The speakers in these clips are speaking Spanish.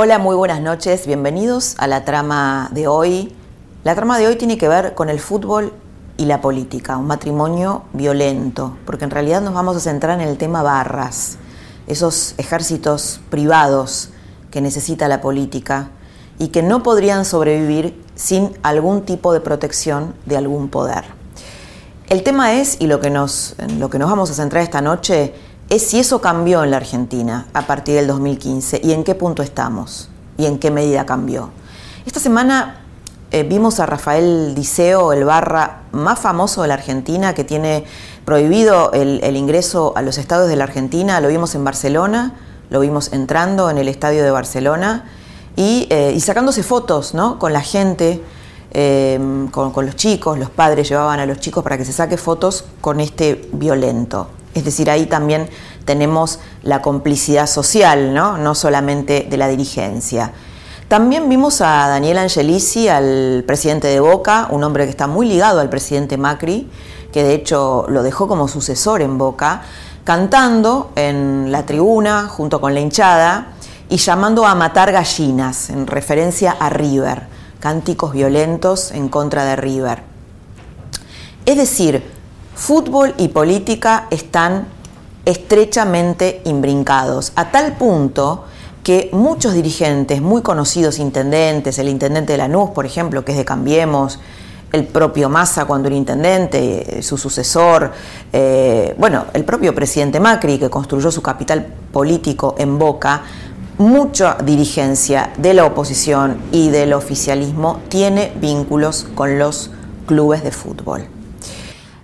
Hola, muy buenas noches, bienvenidos a la trama de hoy. La trama de hoy tiene que ver con el fútbol y la política, un matrimonio violento, porque en realidad nos vamos a centrar en el tema barras, esos ejércitos privados que necesita la política y que no podrían sobrevivir sin algún tipo de protección de algún poder. El tema es, y lo que nos, lo que nos vamos a centrar esta noche, es si eso cambió en la Argentina a partir del 2015 y en qué punto estamos y en qué medida cambió. Esta semana eh, vimos a Rafael Diceo, el barra más famoso de la Argentina, que tiene prohibido el, ingreso a los estados de la Argentina. Lo vimos en Barcelona, lo vimos entrando en el estadio de Barcelona y, eh, sacándose fotos ¿no? con la gente. Eh, con, con los chicos, los padres llevaban a los chicos para que se saque fotos con este violento. Es decir, ahí también tenemos la complicidad social, ¿no? no solamente de la dirigencia. También vimos a Daniel Angelici, al presidente de Boca, un hombre que está muy ligado al presidente Macri, que de hecho lo dejó como sucesor en Boca, cantando en la tribuna junto con la hinchada y llamando a matar gallinas, en referencia a River, cánticos violentos en contra de River. Es decir, fútbol y política están estrechamente imbrincados, a tal punto que muchos dirigentes muy conocidos, intendentes, el intendente de Lanús, por ejemplo, que es de Cambiemos, el propio Massa cuando era intendente, su sucesor, eh, bueno, el propio presidente Macri, que construyó su capital político en Boca, mucha dirigencia de la oposición y del oficialismo tiene vínculos con los clubes de fútbol.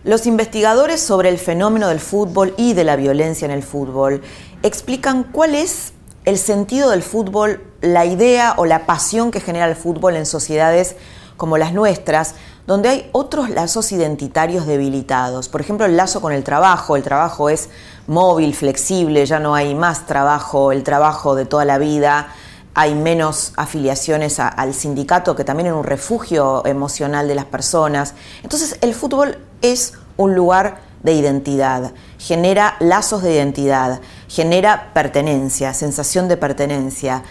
Los investigadores sobre el fenómeno del fútbol y de la violencia en el fútbol explican cuál es el sentido del fútbol, la idea o la pasión que genera el fútbol en sociedades como las nuestras, donde hay otros lazos identitarios debilitados. Por ejemplo, el lazo con el trabajo. El trabajo es móvil, flexible, ya no hay más trabajo, el trabajo de toda la vida. Hay menos afiliaciones al sindicato, que también es un refugio emocional de las personas. Entonces, el fútbol es un lugar de identidad, genera lazos de identidad, genera pertenencia, sensación de pertenencia.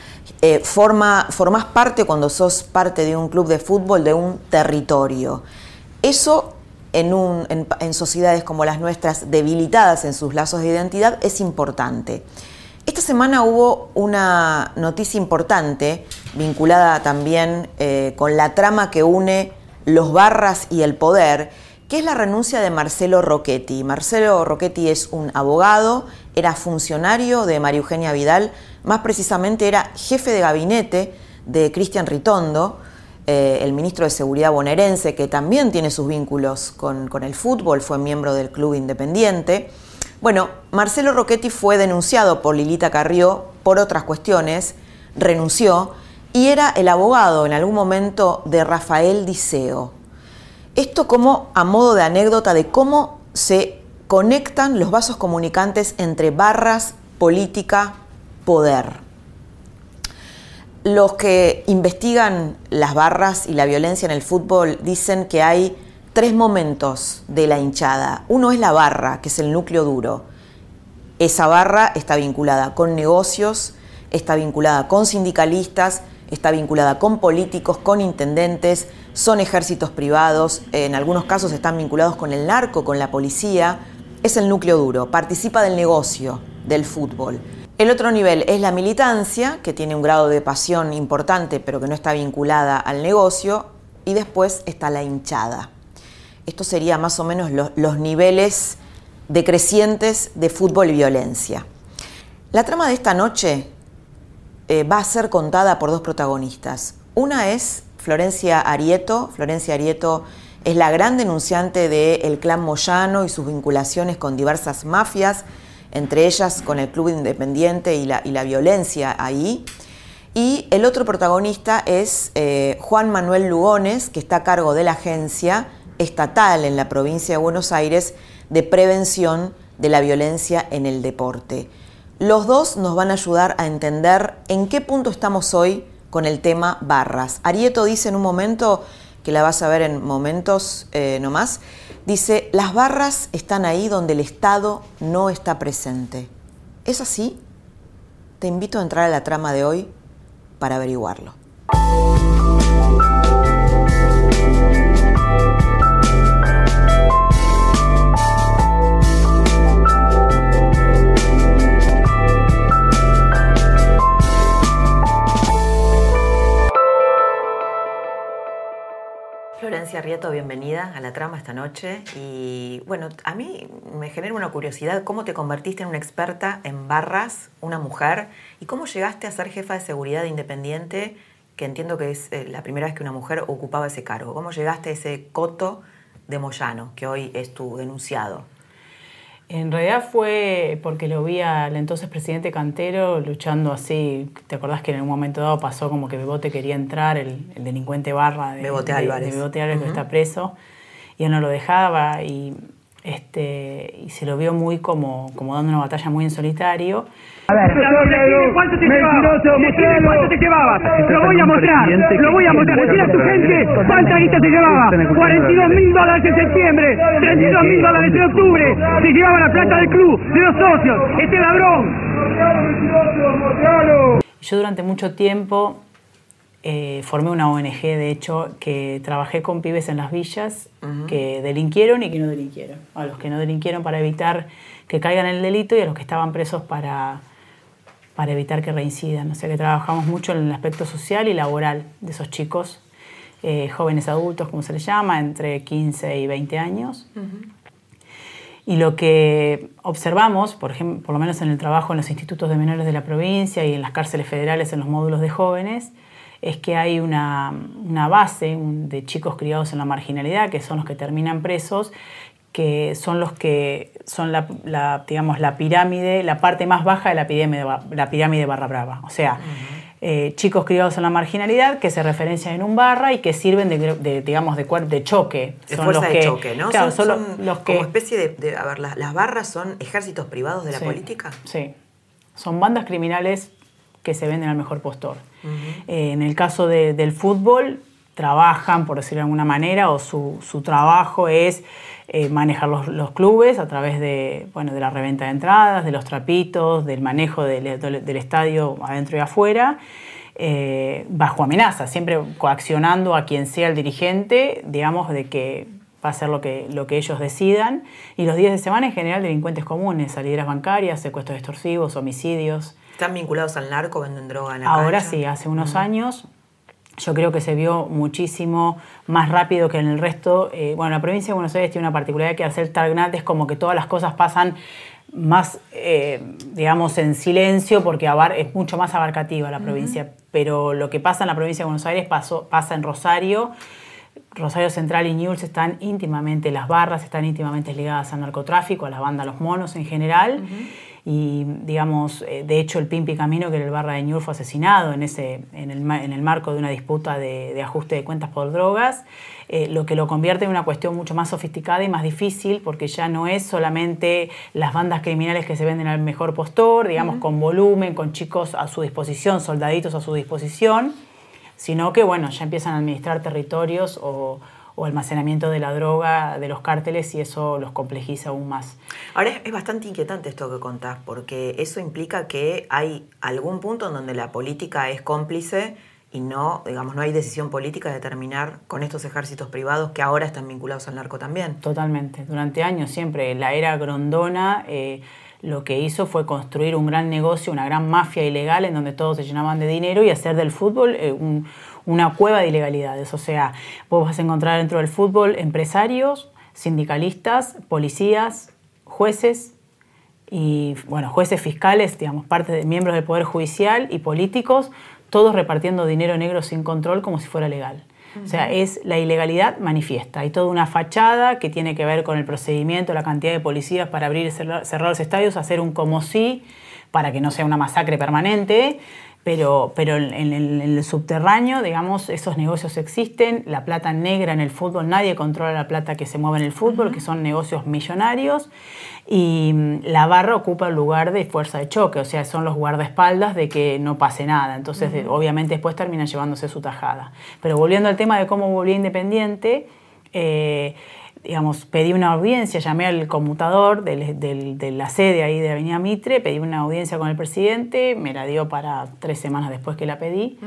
Eh, forma, formas parte cuando sos parte de un club de fútbol, de un territorio. Eso en, sociedades como las nuestras, debilitadas en sus lazos de identidad, es importante. Esta semana hubo una noticia importante vinculada también eh, con la trama que une los barras y el poder, que es la renuncia de Marcelo Rocchetti. Marcelo Rocchetti es un abogado, era funcionario de María Eugenia Vidal, más precisamente era jefe de gabinete de Cristian Ritondo, eh, el ministro de Seguridad bonaerense, que también tiene sus vínculos con, con el fútbol, fue miembro del Club Independiente. Bueno, Marcelo Rocchetti fue denunciado por Lilita Carrió por otras cuestiones, renunció y era el abogado en algún momento de Rafael Diceo, esto como a modo de anécdota de cómo se conectan los vasos comunicantes entre barras, política, poder. Los que investigan las barras y la violencia en el fútbol dicen que hay tres momentos de la hinchada. Uno es la barra, que es el núcleo duro. Esa barra está vinculada con negocios, está vinculada con sindicalistas, está vinculada con políticos, con intendentes, son ejércitos privados, en algunos casos están vinculados con el narco, con la policía. Es el núcleo duro, participa del negocio del fútbol. El otro nivel es la militancia, que tiene un grado de pasión importante, pero que no está vinculada al negocio. Y después está la hinchada. Esto sería más o menos los, niveles decrecientes de fútbol y violencia. La trama de esta noche eh, va a ser contada por dos protagonistas. Una es Florencia Arieto. Florencia Arieto Es la gran denunciante del clan Moyano y sus vinculaciones con diversas mafias, entre ellas con el Club Independiente y la, violencia ahí. Y el otro protagonista es eh, Juan Manuel Lugones, que está a cargo de la agencia estatal en la provincia de Buenos Aires de prevención de la violencia en el deporte. Los dos nos van a ayudar a entender en qué punto estamos hoy con el tema barras. Arieto dice en un momento, que la vas a ver en momentos eh, nomás, dice, las barras están ahí donde el Estado no está presente. ¿Es así? Te invito a entrar a la trama de hoy para averiguarlo. Florencia Rieto, bienvenida a la trama esta noche. Y bueno, a mí me genera una curiosidad, ¿cómo te convertiste en una experta en barras, una mujer? ¿Y cómo llegaste a ser jefa de seguridad independiente, que entiendo que es eh, la primera vez que una mujer ocupaba ese cargo? ¿Cómo llegaste a ese coto de Moyano, que hoy es tu denunciado? En realidad fue porque lo vi al entonces presidente Cantero luchando así. ¿Te acordás que en un momento dado pasó como que Bebote quería entrar, el, delincuente barra de Bebote Álvarez, de, Álvarez que está preso, y él no lo dejaba y, este, y se lo vio muy como, como dando una batalla muy en solitario. A ver, ¿cuánto te llevabas? ¿Cuánto te llevabas? Lo voy a mostrar, lo voy a mostrar. Decir a tu gente cuánta guita te llevaba. 42 mil dólares en septiembre, 32 mil dólares en octubre. Se llevaba la plata del club, de los socios. Este ladrón. Yo durante mucho tiempo eh, formé una ONG, de hecho, que trabajé con pibes en las villas que delinquieron y que no delinquieron. A los que no delinquieron para evitar que caigan en el delito y a los que estaban presos para para evitar que reincidan. O sea que trabajamos mucho en el aspecto social y laboral de esos chicos, eh, jóvenes adultos, como se les llama, entre 15 y 20 años. Y lo que observamos, por, ejemplo, por lo menos en el trabajo en los institutos de menores de la provincia y en las cárceles federales en los módulos de jóvenes, es que hay una, una base de chicos criados en la marginalidad, que son los que terminan presos, que son los que son la, digamos, la pirámide, la parte más baja de la pirámide, la pirámide barra brava. O sea, eh, chicos criados en la marginalidad que se referencian en un barra y que sirven de, digamos, de, de choque. De fuerza de choque, ¿no? son, los que, como especie de... a ver, las, barras son ejércitos privados de la política. Sí. Son bandas criminales que se venden al mejor postor. Eh, en el caso del fútbol, trabajan, por decirlo de alguna manera, o su, su trabajo es eh, manejar los, clubes a través de, bueno, de la reventa de entradas, de los trapitos, del manejo del, estadio adentro y afuera, eh, bajo amenaza, siempre coaccionando a quien sea el dirigente, digamos, de que va a ser lo que, lo que ellos decidan. Y los días de semana en general delincuentes comunes, salideras bancarias, secuestros extorsivos, homicidios. ¿Están vinculados al narco, venden droga en Ahora sí, hace unos años yo creo que se vio muchísimo más rápido que en el resto. Eh, bueno, la provincia de Buenos Aires tiene una particularidad que al ser tan grande es como que todas las cosas pasan más, eh, digamos, en silencio porque es mucho más abarcativa la provincia. Pero lo que pasa en la provincia de Buenos Aires pasó, pasa en Rosario. Rosario Central y Newell's están íntimamente, las barras están íntimamente ligadas al narcotráfico, a la banda Los Monos en general y digamos, eh, de hecho el Pimpi Camino, que era el barra de Ñur, fue asesinado en, ese, en, el, en el marco de una disputa de, ajuste de cuentas por drogas, eh, lo que lo convierte en una cuestión mucho más sofisticada y más difícil, porque ya no es solamente las bandas criminales que se venden al mejor postor, digamos, con volumen, con chicos a su disposición, soldaditos a su disposición, sino que, bueno, ya empiezan a administrar territorios o o almacenamiento de la droga de los cárteles y eso los complejiza aún más. Ahora es, bastante inquietante esto que contás, porque eso implica que hay algún punto en donde la política es cómplice y no, digamos, no hay decisión política de terminar con estos ejércitos privados que ahora están vinculados al narco también. Totalmente. Durante años siempre la era Grondona eh, lo que hizo fue construir un gran negocio, una gran mafia ilegal en donde todos se llenaban de dinero y hacer del fútbol eh, un una cueva de ilegalidades. O sea, vos vas a encontrar dentro del fútbol empresarios, sindicalistas, policías, jueces y, bueno, jueces fiscales, digamos, parte de miembros del Poder Judicial y políticos, todos repartiendo dinero negro sin control como si fuera legal. O sea, es la ilegalidad manifiesta. Hay toda una fachada que tiene que ver con el procedimiento, la cantidad de policías para abrir y cerrar los estadios, hacer un como sí para que no sea una masacre permanente pero, pero en, el, subterráneo, digamos, esos negocios existen, la plata negra en el fútbol, nadie controla la plata que se mueve en el fútbol, que son negocios millonarios, y mm, la barra ocupa el lugar de fuerza de choque, o sea, son los guardaespaldas de que no pase nada, entonces obviamente después terminan llevándose su tajada. Pero volviendo al tema de cómo volví Independiente, eh, digamos, pedí una audiencia, llamé al conmutador de la sede ahí de Avenida Mitre, pedí una audiencia con el presidente, me la dio para tres semanas después que la pedí.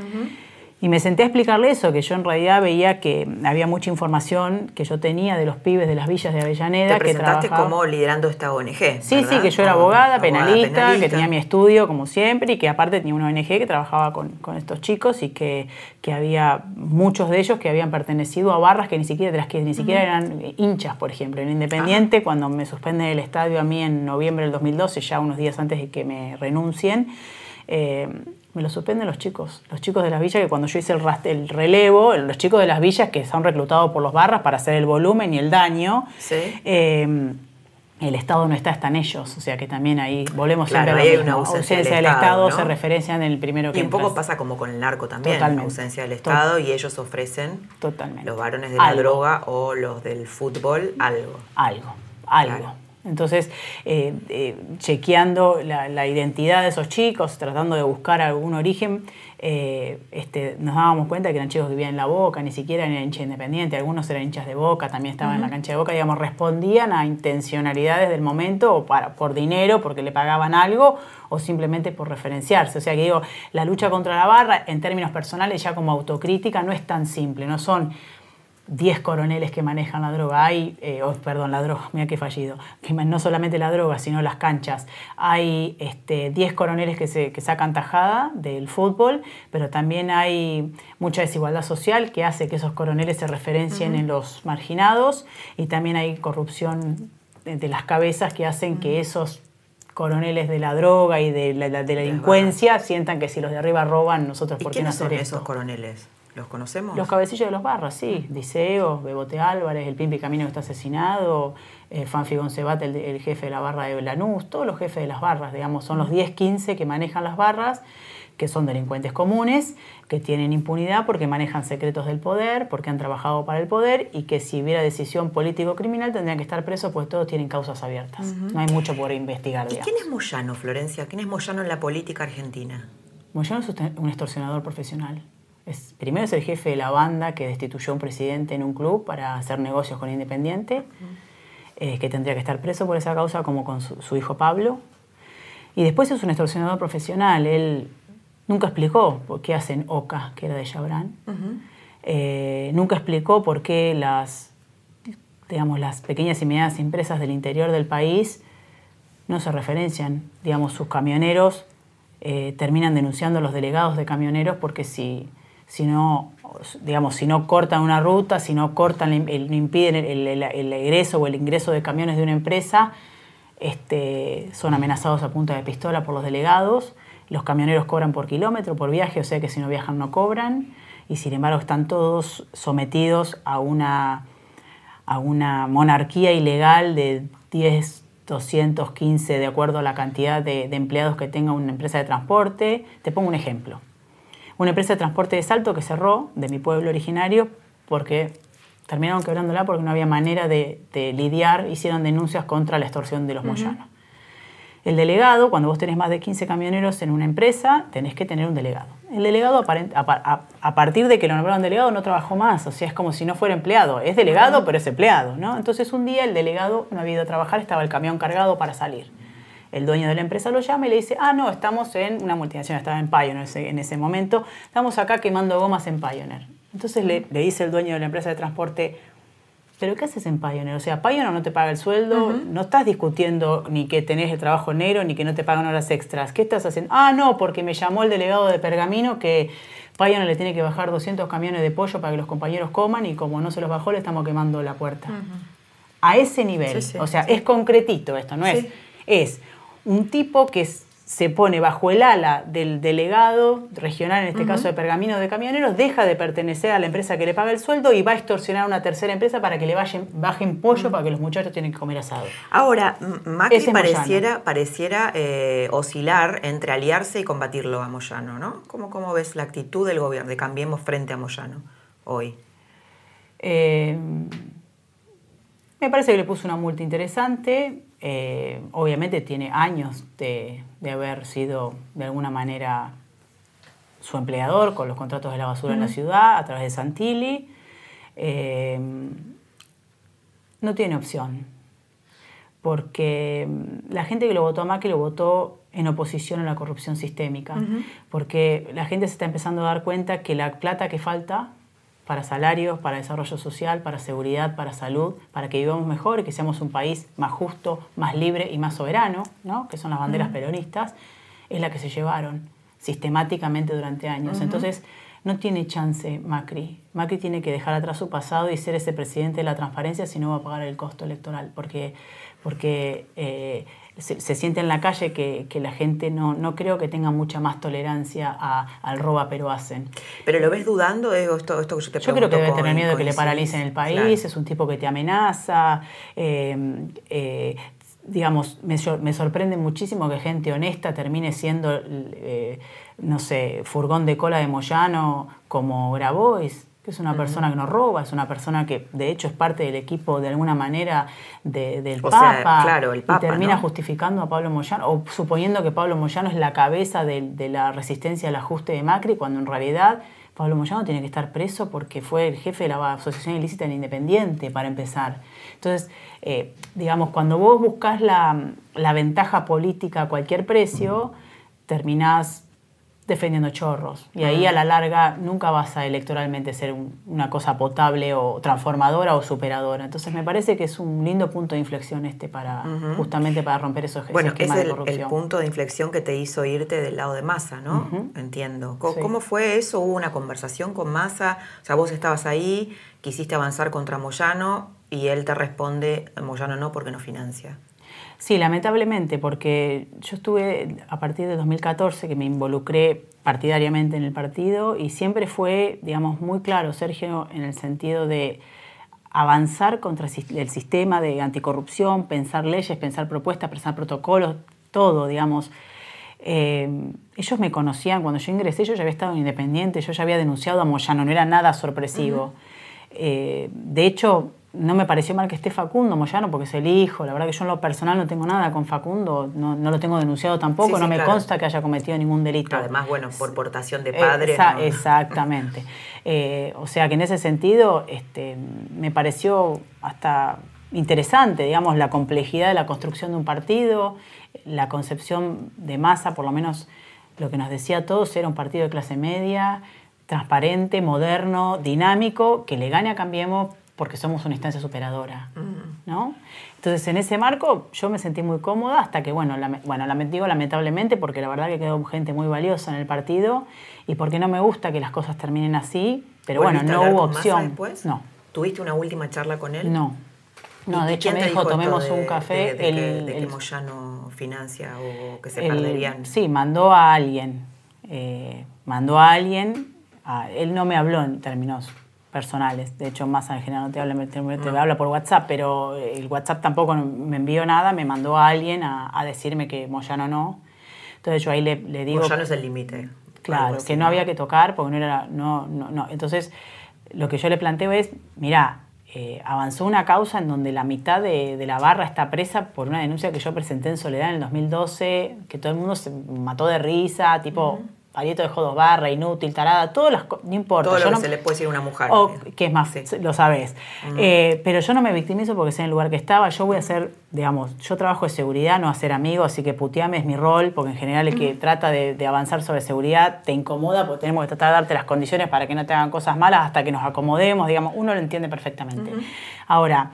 Y me senté a explicarle eso, que yo en realidad veía que había mucha información que yo tenía de los pibes de las villas de Avellaneda. Te presentaste como liderando esta ONG. Sí, sí, que yo era abogada, penalista, que tenía mi estudio como siempre y que aparte tenía una ONG que trabajaba con, estos chicos y que, que, había muchos de ellos que habían pertenecido a barras que ni siquiera, de las que ni siquiera eran hinchas, por ejemplo. En Independiente, cuando me suspenden el estadio a mí en noviembre del 2012, ya unos días antes de que me renuncien, eh, me lo suspenden los chicos, los chicos de las villas que cuando yo hice el, el relevo, los chicos de las villas que son reclutados por los barras para hacer el volumen y el daño, eh, el Estado no está, están ellos, o sea que también ahí volvemos a ver hay una ausencia, del Estado, se referencia en el primero que Y un poco pasa como con el narco también, Totalmente. ausencia del Estado y ellos ofrecen Totalmente. los varones de la droga o los del fútbol algo. Algo, algo. Entonces, eh, eh, chequeando la, identidad de esos chicos, tratando de buscar algún origen, eh, este, nos dábamos cuenta que eran chicos que vivían en la Boca, ni siquiera eran hinchas independientes, algunos eran hinchas de Boca, también estaban en la cancha de Boca, digamos, respondían a intencionalidades del momento, o para, por dinero, porque le pagaban algo, o simplemente por referenciarse. O sea que digo, la lucha contra la barra, en términos personales, ya como autocrítica, no es tan simple, no son 10 coroneles que manejan la droga, hay, eh, oh, perdón, la droga, mira qué fallido, que no solamente la droga, sino las canchas. Hay este, 10 coroneles que, se, que sacan tajada del fútbol, pero también hay mucha desigualdad social que hace que esos coroneles se referencien en los marginados. Y también hay corrupción de las cabezas que hacen que esos coroneles de la droga y de la, delincuencia sientan que si los de arriba roban, nosotros por qué no hacer son esos coroneles? ¿Los conocemos? Los cabecillos de los barras, sí. Diceo, Bebote Álvarez, el Pimpi Camino que está asesinado, eh, Fanfi Goncebat, el, jefe de la barra de Lanús, todos los jefes de las barras, digamos, son los 10, 15 que manejan las barras, que son delincuentes comunes, que tienen impunidad porque manejan secretos del poder, porque han trabajado para el poder y que si hubiera decisión político-criminal tendrían que estar presos, pues todos tienen causas abiertas. No hay mucho por investigar. ¿Y quién es Moyano, Florencia? ¿Quién es Moyano en la política argentina? Moyano es un extorsionador profesional primero es el jefe de la banda que destituyó a un presidente en un club para hacer negocios con Independiente, eh, que tendría que estar preso por esa causa, como con su, hijo Pablo. Y después es un extorsionador profesional. Él nunca explicó por qué hacen OCA, que era de Chabrán. Eh, nunca explicó por qué las, digamos, las pequeñas y medianas empresas del interior del país no se referencian. Digamos, sus camioneros eh, terminan denunciando a los delegados de camioneros porque si si no, digamos, si no cortan una ruta, si no cortan, el, impiden el, egreso o el ingreso de camiones de una empresa, este, son amenazados a punta de pistola por los delegados. Los camioneros cobran por kilómetro, por viaje, o sea que si no viajan no cobran. Y sin embargo están todos sometidos a una, a una monarquía ilegal de 10, 215 de acuerdo a la cantidad de empleados que tenga una empresa de transporte. Te pongo un ejemplo una empresa de transporte de salto que cerró de mi pueblo originario porque terminaron quebrándola porque no había manera de, lidiar, hicieron denuncias contra la extorsión de los moyanos. El delegado, cuando vos tenés más de 15 camioneros en una empresa, tenés que tener un delegado. El delegado, a, partir de que lo nombraron delegado, no trabajó más, o sea, es como si no fuera empleado. Es delegado, pero es empleado, ¿no? Entonces un día el delegado no había ido a trabajar, estaba el camión cargado para salir el dueño de la empresa lo llama y le dice, ah, no, estamos en una multinacional, estaba en Pioneer en ese momento, estamos acá quemando gomas en Pioneer. Entonces le, dice el dueño de la empresa de transporte, ¿pero qué haces en Pioneer? O sea, Pioneer no te paga el sueldo, no estás discutiendo ni que tenés el trabajo negro, ni que no te pagan horas extras. ¿Qué estás haciendo? Ah, no, porque me llamó el delegado de Pergamino que Pioneer le tiene que bajar 200 camiones de pollo para que los compañeros coman y como no se los bajó le estamos quemando la puerta. A ese nivel, o sea, es concretito esto, no es... Es un tipo que se pone bajo el ala del delegado regional, en este caso de Pergamino de Camioneros, deja de pertenecer a la empresa que le paga el sueldo y va a extorsionar a una tercera empresa para que le vayan, bajen pollo para que los muchachos tienen que comer asado. Ahora, Macri pareciera, pareciera eh, oscilar entre aliarse y combatirlo a Moyano, ¿no? ¿Cómo, ¿Cómo ves la actitud del gobierno de Cambiemos frente a Moyano hoy? Eh, me parece que le puso una multa interesante. Eh, obviamente tiene años de, haber sido de alguna manera su empleador con los contratos de la basura en la ciudad a través de Santilli. Eh, no tiene opción, porque la gente que lo votó a Macri lo votó en oposición a la corrupción sistémica, porque la gente se está empezando a dar cuenta que la plata que falta para salarios, para desarrollo social, para seguridad, para salud, para que vivamos mejor y que seamos un país más justo, más libre y más soberano, ¿no? que son las banderas peronistas, es la que se llevaron sistemáticamente durante años. Entonces, no tiene chance Macri. Macri tiene que dejar atrás su pasado y ser ese presidente de la transparencia si no va a pagar el costo electoral, porque, porque eh, se, siente en la calle que, la gente no, no, creo que tenga mucha más tolerancia al roba pero hacen. ¿Pero lo ves dudando? de esto, esto que yo te Yo creo que debe tener miedo de que le paralicen el país, es un tipo que te amenaza. Eh, eh, digamos, me, me, sorprende muchísimo que gente honesta termine siendo, eh, no sé, furgón de cola de Moyano como Grabois que es una persona que no roba, es una persona que de hecho es parte del equipo de alguna manera del Papa, claro, el Papa, y termina justificando a Pablo Moyano, o suponiendo que Pablo Moyano es la cabeza de, la resistencia al ajuste de Macri, cuando en realidad Pablo Moyano tiene que estar preso porque fue el jefe de la Asociación Ilícita en Independiente, para empezar. Entonces, eh, digamos, cuando vos buscas la, la ventaja política a cualquier precio, terminás defendiendo chorros. Y ahí a la larga nunca vas a electoralmente ser una cosa potable o transformadora o superadora. Entonces me parece que es un lindo punto de inflexión este para justamente para romper esos bueno, esquemas es el, de corrupción. el punto de inflexión que te hizo irte del lado de Massa, ¿no? Entiendo. ¿Cómo, fue eso? ¿Hubo una conversación con Massa? O sea, vos estabas ahí, quisiste avanzar contra Moyano y él te responde, Moyano no porque no financia. Sí, lamentablemente, porque yo estuve a partir de 2014 que me involucré partidariamente en el partido y siempre fue, digamos, muy claro, Sergio, en el sentido de avanzar contra el sistema de anticorrupción, pensar leyes, pensar propuestas, pensar protocolos, todo, digamos. Eh, ellos me conocían cuando yo ingresé, yo ya había estado en Independiente, yo ya había denunciado a Moyano, no era nada sorpresivo. Eh, de hecho, no me pareció mal que esté Facundo Moyano porque es el hijo. La verdad que yo en lo personal no tengo nada con Facundo, no, lo tengo denunciado tampoco, no me consta que haya cometido ningún delito. Además, bueno, por portación de padre. Exactamente. Eh, o sea que en ese sentido este, me pareció hasta interesante, digamos, la complejidad de la construcción de un partido, la concepción de masa, por lo menos lo que nos decía a todos, era un partido de clase media, transparente, moderno, dinámico, que le gane a Cambiemos porque somos una instancia superadora, mm. ¿no? Entonces, en ese marco yo me sentí muy cómoda hasta que, bueno, bueno, digo lamentablemente porque la verdad que quedó gente muy valiosa en el partido y porque no me gusta que las cosas terminen así, pero bueno, no hubo opción. Después? No. ¿Tuviste una última charla con él? No. No, de hecho me dijo, tomemos un café. De, el, que, Moyano financia o que se perderían. Sí, mandó a alguien. Eh, mandó a alguien. él no me habló en términos personales. De hecho, más en general no te habla, te, habla por WhatsApp, pero el WhatsApp tampoco me envió nada, me mandó a alguien a, decirme que Moyano no. Entonces yo ahí le, le digo... Moyano es el límite. Claro, que no había que tocar porque no era... No, no, no. Entonces, lo que yo le planteo es, mira, eh, avanzó una causa en donde la mitad de, de, la barra está presa por una denuncia que yo presenté en Soledad en el 2012, que todo el mundo se mató de risa, tipo, Arieto dejó dos barras, inútil, tarada, todas las no importa. Todo lo que se le puede decir a una mujer. O, que es más, lo sabes. Eh, pero yo no me victimizo porque sé en el lugar que estaba. Yo voy a hacer, digamos, yo trabajo de seguridad, no hacer amigos, así que puteame es mi rol, porque en general el que trata de, avanzar sobre seguridad te incomoda porque tenemos que tratar de darte las condiciones para que no te hagan cosas malas hasta que nos acomodemos, digamos, uno lo entiende perfectamente. Ahora,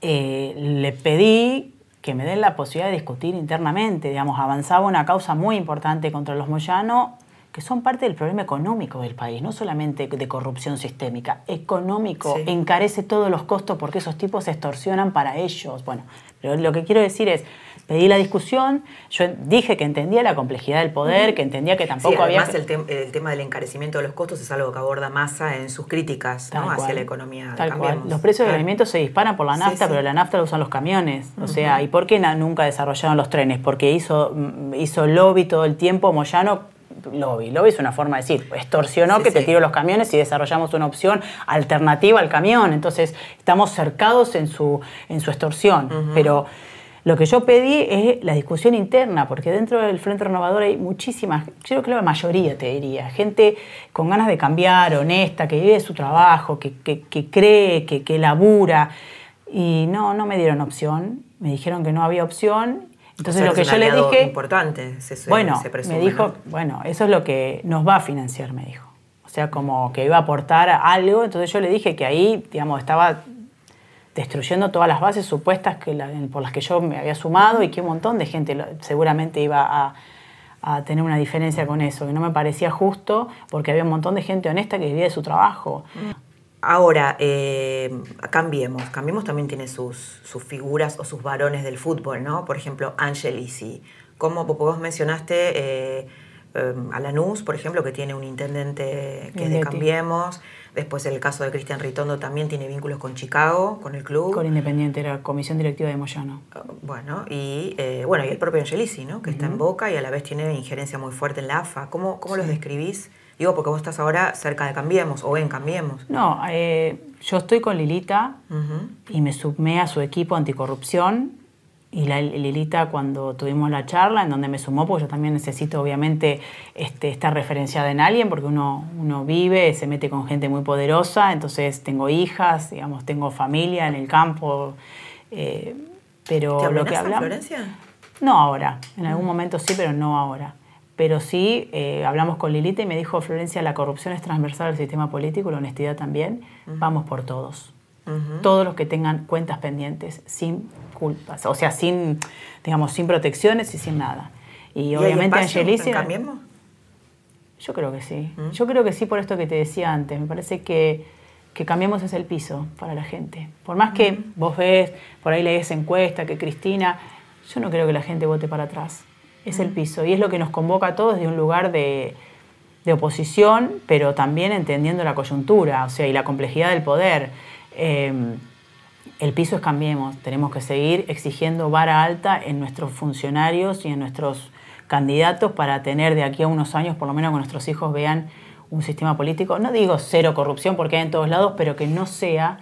eh, le pedí que me den la posibilidad de discutir internamente. Digamos, avanzaba una causa muy importante contra los Moyano que son parte del problema económico del país, no solamente de corrupción sistémica, económico, encarece todos los costos porque esos tipos se extorsionan para ellos. Bueno, pero lo que quiero decir es, pedí la discusión, yo dije que entendía la complejidad del poder, que entendía que tampoco sí, había... Además, el, tema del encarecimiento de los costos es algo que aborda Massa en sus críticas hacia la economía. Tal cual. Los precios de alimentos se disparan por la nafta, pero la nafta la usan los camiones. O sea, ¿y por qué nunca desarrollaron los trenes? Porque hizo, mm, hizo lobby todo el tiempo Moyano lobby. Lobby es una forma de decir, extorsionó que te tiro los camiones y desarrollamos una opción alternativa al camión. Entonces, estamos cercados en su, en su extorsión. Pero lo que yo pedí es la discusión interna, porque dentro del Frente Renovador hay muchísimas, yo creo que la mayoría te diría, gente con ganas de cambiar, honesta, que vive su trabajo, que, cree, que, que labura. Y no, no me dieron opción, me dijeron que no había opción entonces lo que yo le dije, importante, bueno, me dijo, bueno, eso es lo que nos va a financiar, me dijo. O sea, como que iba a aportar algo, entonces yo le dije que ahí, digamos, estaba destruyendo todas las bases supuestas que por las que yo me había sumado y que un montón de gente seguramente iba a, a, tener una diferencia con eso, que no me parecía justo porque había un montón de gente honesta que vivía de su trabajo. Ahora, eh, cambiemos. Cambiemos también tiene sus, sus, figuras o sus varones del fútbol, ¿no? Por ejemplo, Angelisi. Como vos mencionaste eh, eh, a Lanús, por ejemplo, que tiene un intendente que es de Cambiemos. Después el caso de Cristian Ritondo también tiene vínculos con Chicago, con el club. Con Independiente, la comisión directiva de Moyano. Ah, bueno, y bueno, y el propio Angelisi, ¿no? Que está en Boca y a la vez tiene injerencia muy fuerte en la AFA. ¿Cómo, cómo los describís? Digo, porque vos estás ahora cerca de Cambiemos o en Cambiemos. No, eh, yo estoy con Lilita y me sumé a su equipo anticorrupción. Y la, Lilita, cuando tuvimos la charla, en donde me sumó, porque yo también necesito, obviamente, este, estar referenciada en alguien, porque uno, uno vive, se mete con gente muy poderosa, entonces tengo hijas, digamos, tengo familia en el campo. Eh, pero lo que hablamos. Florencia? No ahora, en algún momento sí, pero no ahora pero sí eh, hablamos con Lilita y me dijo, Florencia, la corrupción es transversal al sistema político, la honestidad también, vamos por todos. Todos los que tengan cuentas pendientes, sin culpas, o sea, sin, digamos, sin protecciones y sin nada. Y, obviamente Angelicia... ¿Cambiemos? Yo creo que sí. Yo creo que sí por esto que te decía antes. Me parece que, que cambiemos es el piso para la gente. Por más que vos ves, por ahí lees encuesta, que Cristina, yo no creo que la gente vote para atrás es el piso. Y es lo que nos convoca a todos de un lugar de, oposición, pero también entendiendo la coyuntura, o sea, y la complejidad del poder. Em, el piso es cambiemos, tenemos que seguir exigiendo vara alta en nuestros funcionarios y en nuestros candidatos para tener de aquí a unos años, por lo menos que nuestros hijos vean un sistema político, no digo cero corrupción porque hay en todos lados, pero que no sea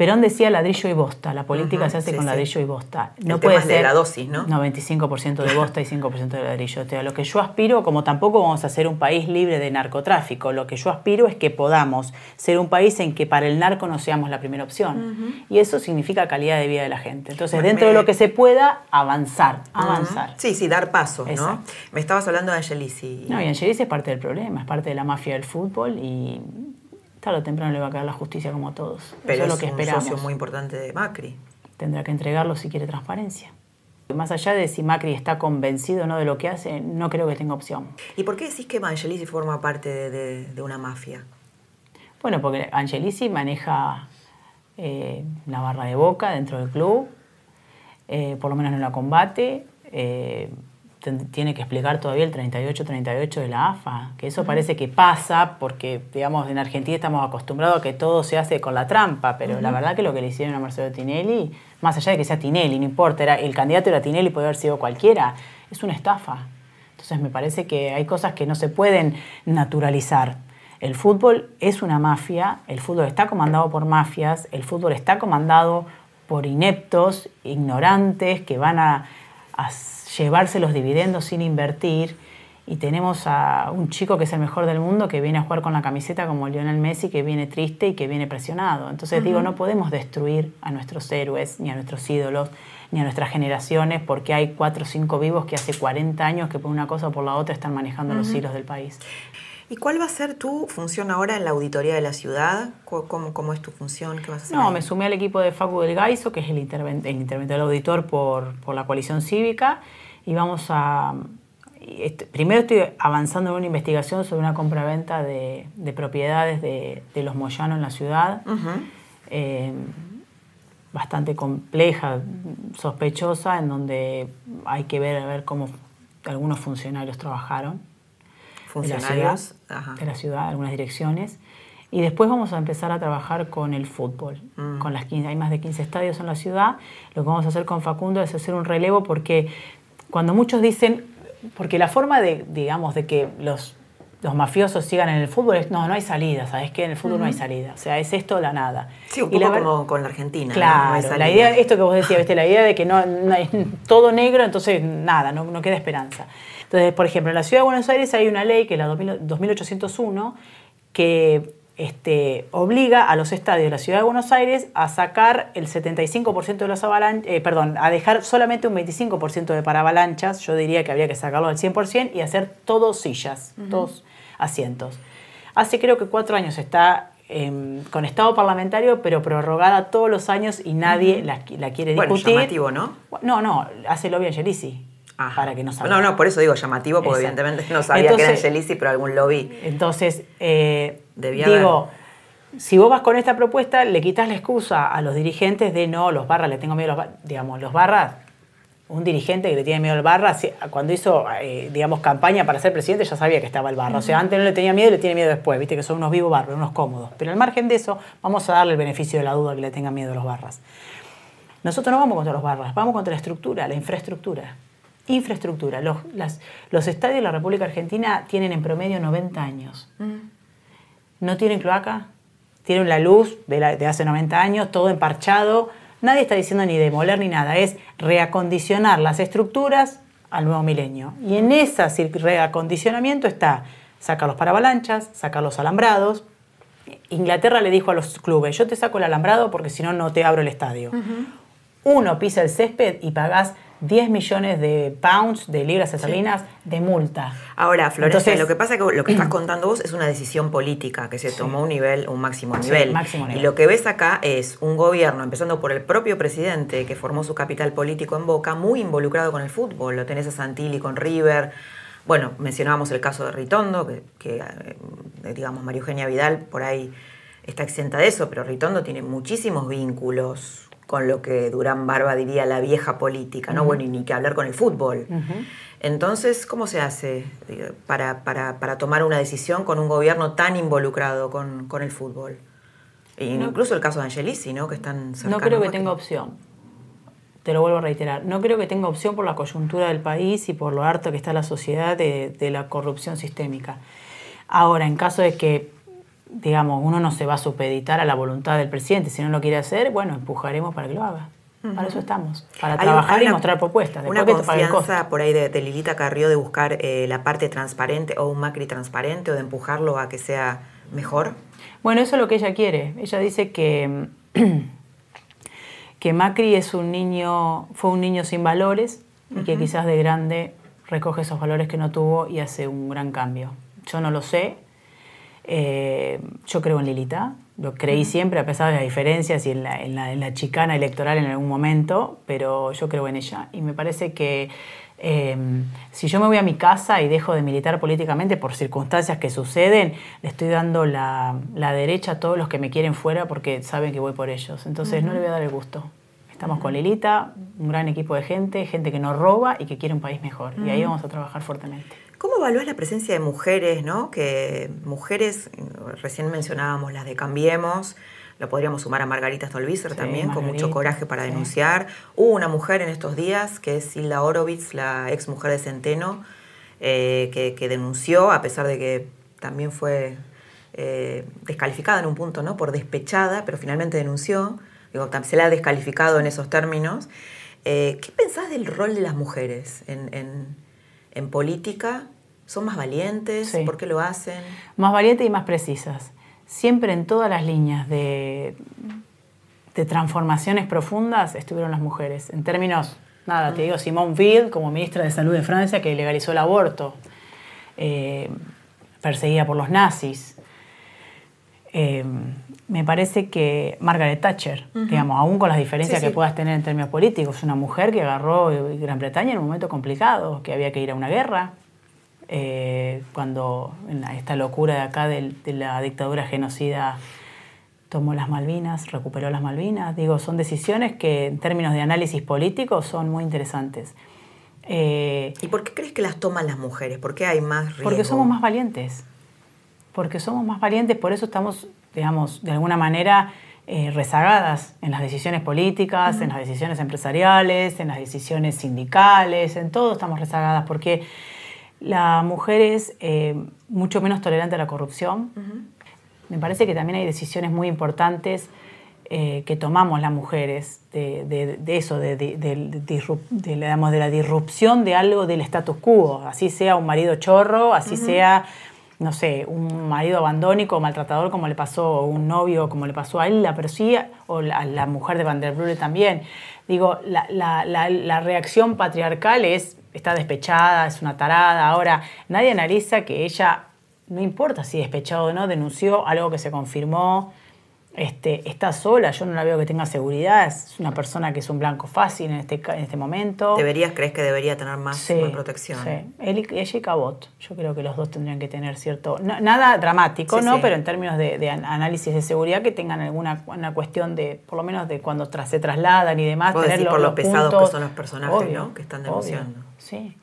Perón decía ladrillo y bosta, la política se hace con ladrillo y bosta. No puede ser la dosis, ¿no? 95% de bosta y 5% de ladrillo. O sea, lo que yo aspiro, como tampoco vamos a ser un país libre de narcotráfico, lo que yo aspiro es que podamos ser un país en que para el narco no seamos la primera opción. Y eso significa calidad de vida de la gente. Entonces, dentro de lo que se pueda, avanzar, avanzar. Sí, sí, dar pasos, ¿no? Me estabas hablando de Angelisi. No, y Angelisi es parte del problema, es parte de la mafia del fútbol y tarde o temprano le va a caer la justicia como a todos. Pero es, lo que un socio muy importante de Macri. Tendrá que entregarlo si quiere transparencia. Más allá de si Macri está convencido o no de lo que hace, no creo que tenga opción. ¿Y por qué decís que Angelisi forma parte de, una mafia? Bueno, porque Angelisi maneja eh, la barra de boca dentro del club, eh, por lo menos no la combate. Eh, tiene que explicar todavía el 38-38 de la AFA, que eso parece que pasa porque, digamos, en Argentina estamos acostumbrados a que todo se hace con la trampa, pero la verdad que lo que le hicieron a Marcelo Tinelli, más allá de que sea Tinelli, no importa, era, el candidato era Tinelli, puede haber sido cualquiera, es una estafa. Entonces me parece que hay cosas que no se pueden naturalizar. El fútbol es una mafia, el fútbol está comandado por mafias, el fútbol está comandado por ineptos, ignorantes, que van a, a llevarse los dividendos sin invertir. Y tenemos a un chico que es el mejor del mundo que viene a jugar con la camiseta como Lionel Messi, que viene triste y que viene presionado. Entonces digo, no podemos destruir a nuestros héroes, ni a nuestros ídolos, ni a nuestras generaciones, porque hay cuatro o cinco vivos que hace 40 años que por una cosa o por la otra están manejando los hilos del país. ¿Y cuál va a ser tu función ahora en la auditoría de la ciudad? ¿Cómo, cómo es tu función? ¿Qué vas a hacer no, me sumé al equipo de Facu del Gaiso, que es el, interventor, el interventor auditor por, por la coalición cívica y vamos a primero estoy avanzando en una investigación sobre una compraventa de, de propiedades de, de, los Moyanos en la ciudad. Eh, bastante compleja, sospechosa, en donde hay que ver, a ver cómo algunos funcionarios trabajaron. Funcionarios de la ciudad, de la ciudad algunas direcciones. Y después vamos a empezar a trabajar con el fútbol. Mm. Con las 15, hay más de 15 estadios en la ciudad. Lo que vamos a hacer con Facundo es hacer un relevo porque cuando muchos dicen, porque la forma de, digamos, de que los, los mafiosos sigan en el fútbol es, no, no hay salida, ¿sabes qué? En el fútbol no hay salida. O sea, es esto o la nada. Sí, un poco como con la Argentina. Claro, la idea, esto que vos decías, ¿viste? la idea de que no, no es todo negro, entonces nada, no, no queda esperanza. Entonces, por ejemplo, en la Ciudad de Buenos Aires hay una ley, que es la 2801, que este, obliga a los estadios de la Ciudad de Buenos Aires a sacar el 75% de las avalanchas, eh, perdón, a dejar solamente un 25% de para avalanchas, yo diría que habría que sacarlo al 100% y hacer todos sillas, todos asientos. Hace creo que cuatro años está em, con estado parlamentario, pero prorrogada todos los años y nadie la, quiere discutir. Bueno, llamativo, ¿no? No, no, hace lobby Para que no salga. No, no, por eso digo llamativo, porque evidentemente no sabía que era Angelici, pero algún lobby. Entonces, eh, digo, si vos vas con esta propuesta, le quitas la excusa a los dirigentes de no, los barras, le tengo miedo a los barras. Digamos, los barras, un dirigente que le tiene miedo al barra, cuando hizo, eh, digamos, campaña para ser presidente, ya sabía que estaba el barra. O sea, antes no le tenía miedo y le tiene miedo después, viste que son unos vivos barros, unos cómodos. Pero al margen de eso, vamos a darle el beneficio de la duda que le tenga miedo a los barras. Nosotros no vamos contra los barras, vamos contra la estructura, la infraestructura. Infraestructura. Los, los estadios de la República Argentina tienen en promedio 90 años. Mm. No tienen cloaca, tienen la luz de, de hace 90 años, todo emparchado. Nadie está diciendo ni demoler ni nada, es reacondicionar las estructuras al nuevo milenio. Y en ese reacondicionamiento está sacar los paravalanchas, sacar los alambrados. Inglaterra le dijo a los clubes, yo te saco el alambrado porque si no, no te abro el estadio. Uno pisa el césped y pagás 10 millones de pounds, de libras esterlinas, de multa. Ahora, Florencia, lo que pasa es que lo que estás contando vos es una decisión política que se tomó un nivel, un máximo nivel. máximo nivel. Y lo que ves acá es un gobierno, empezando por el propio presidente que formó su capital político en Boca, muy involucrado con el fútbol. Lo tenés a Santilli con River. Bueno, mencionábamos el caso de Ritondo, que, que eh, digamos, María Eugenia Vidal por ahí está exenta de eso, pero Ritondo tiene muchísimos vínculos con lo que Durán Barba diría la vieja política, ¿no? Bueno, y ni que hablar con el fútbol. Entonces, ¿cómo se hace para, para, tomar una decisión con un gobierno tan involucrado con, el fútbol? incluso el caso de Angelici, ¿no? Que están No creo que tenga opción. Te lo vuelvo a reiterar. No creo que tenga opción por la coyuntura del país y por lo harto que está la sociedad de, de la corrupción sistémica. Ahora, en caso de que digamos, uno no se va a supeditar a la voluntad del presidente. Si no lo quiere hacer, bueno, empujaremos para que lo haga. Para eso estamos, para trabajar y mostrar propuestas. una confianza por ahí de, Lilita Carrió de buscar eh, la parte transparente o un Macri transparente o de empujarlo a que sea mejor. Bueno, eso es lo que ella quiere. Ella dice que, que Macri es un niño, fue un niño sin valores y que quizás de grande recoge esos valores que no tuvo y hace un gran cambio. Yo no lo sé, eh, yo creo en Lilita, lo creí siempre a pesar de las diferencias y en la, en, la, chicana electoral en algún momento, pero yo creo en ella. Y me parece que em, si yo me voy a mi casa y dejo de militar políticamente por circunstancias que suceden, le estoy dando la, derecha a todos los que me quieren fuera porque saben que voy por ellos. Entonces no le voy a dar el gusto. Estamos con Lilita, un gran equipo de gente, gente que no roba y que quiere un país mejor. Y ahí vamos a trabajar fuertemente. ¿Cómo evalúas la presencia de mujeres, no? Que mujeres, recién mencionábamos las de Cambiemos, lo podríamos sumar a Margarita Stolbizer también, con mucho coraje para denunciar. Hubo una mujer en estos días, que es Hilda Horowitz, la ex mujer de Centeno, eh, que, denunció, a pesar de que también fue eh, descalificada en un punto, ¿no? Por despechada, pero finalmente denunció. Digo, se la ha descalificado en esos términos. Eh, ¿Qué pensás del rol de las mujeres en en política son más valientes? ¿Por qué lo hacen? Más valientes y más precisas. Siempre en todas las líneas de, de transformaciones profundas estuvieron las mujeres. En términos, nada, te digo, Simone Veil como ministra de Salud de Francia que legalizó el aborto, eh, perseguida por los nazis. Eh, me parece que Margaret Thatcher, digamos, aún con las diferencias que puedas tener en términos políticos, una mujer que agarró Gran Bretaña en un momento complicado, que había que ir a una guerra, eh, cuando en esta locura de acá de, la dictadura genocida tomó las Malvinas, recuperó las Malvinas. Digo, son decisiones que en términos de análisis político son muy interesantes. Eh, ¿Y por qué crees que las toman las mujeres? ¿Por qué hay más riesgo? Porque somos más valientes. Porque somos más valientes, por eso estamos, digamos, de alguna manera eh, rezagadas en las decisiones políticas, en las decisiones empresariales, en las decisiones sindicales, en todo estamos rezagadas, porque la mujer es eh, mucho menos tolerante a la corrupción. Me parece que también hay decisiones muy importantes eh, que tomamos las mujeres de, eso, de, de, la disrupción de algo del status quo, así sea un marido chorro, así sea, no sé, un marido abandónico, maltratador, como le pasó, un novio, como le pasó a él, la persía, o a la mujer de Van der Brule también. Digo, la, la reacción patriarcal es, está despechada, es una tarada. Ahora, nadie analiza que ella, no importa si despechado o no, denunció algo que se confirmó este, está sola, yo no la veo que tenga seguridad, es una persona que es un blanco fácil en este, en este momento. ¿Deberías, crees que debería tener más, protección? Sí, Él y, ella y Cabot, yo creo que los dos tendrían que tener cierto, nada dramático, ¿no? Pero en términos de, análisis de seguridad que tengan alguna una cuestión de, por lo menos de cuando se trasladan y demás, tener por lo pesados que son los personajes, ¿no? Que están denunciando. Sí.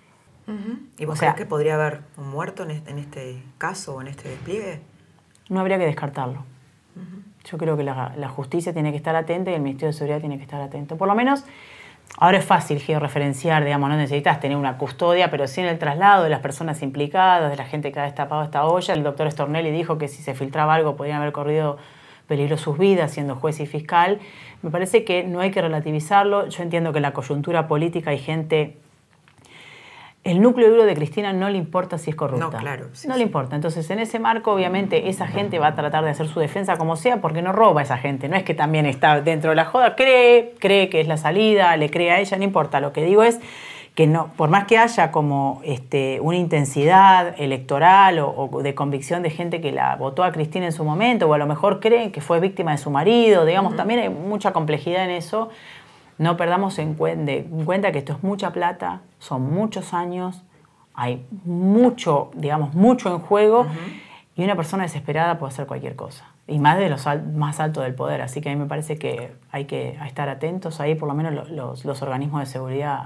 ¿Y vos crees que podría haber un muerto en este, en este caso o en este despliegue? No habría que descartarlo. Yo creo que la, justicia tiene que estar atenta y el Ministerio de Seguridad tiene que estar atento. Por lo menos, ahora es fácil georreferenciar, digamos, no necesitas tener una custodia, pero sí en el traslado de las personas implicadas, de la gente que ha destapado esta olla. El doctor Stornelli dijo que si se filtraba algo podrían haber corrido peligro sus vidas siendo juez y fiscal. Me parece que no hay que relativizarlo. Yo entiendo que la coyuntura política hay gente el núcleo duro de Cristina no le importa si es corrupta. No, claro. no le importa. Entonces, en ese marco, obviamente, esa gente va a tratar de hacer su defensa como sea, porque no roba a esa gente. No es que también está dentro de la joda, cree, cree que es la salida, le cree a ella, no importa. Lo que digo es que no, por más que haya como este, una intensidad electoral o, de convicción de gente que la votó a Cristina en su momento, o a lo mejor creen que fue víctima de su marido, digamos, también hay mucha complejidad en eso no perdamos en cuenta, que esto es mucha plata, son muchos años, hay mucho, digamos, mucho en juego y una persona desesperada puede hacer cualquier cosa. Y más de los más altos del poder. Así que a mí me parece que hay que estar atentos ahí, por lo menos los, organismos de seguridad,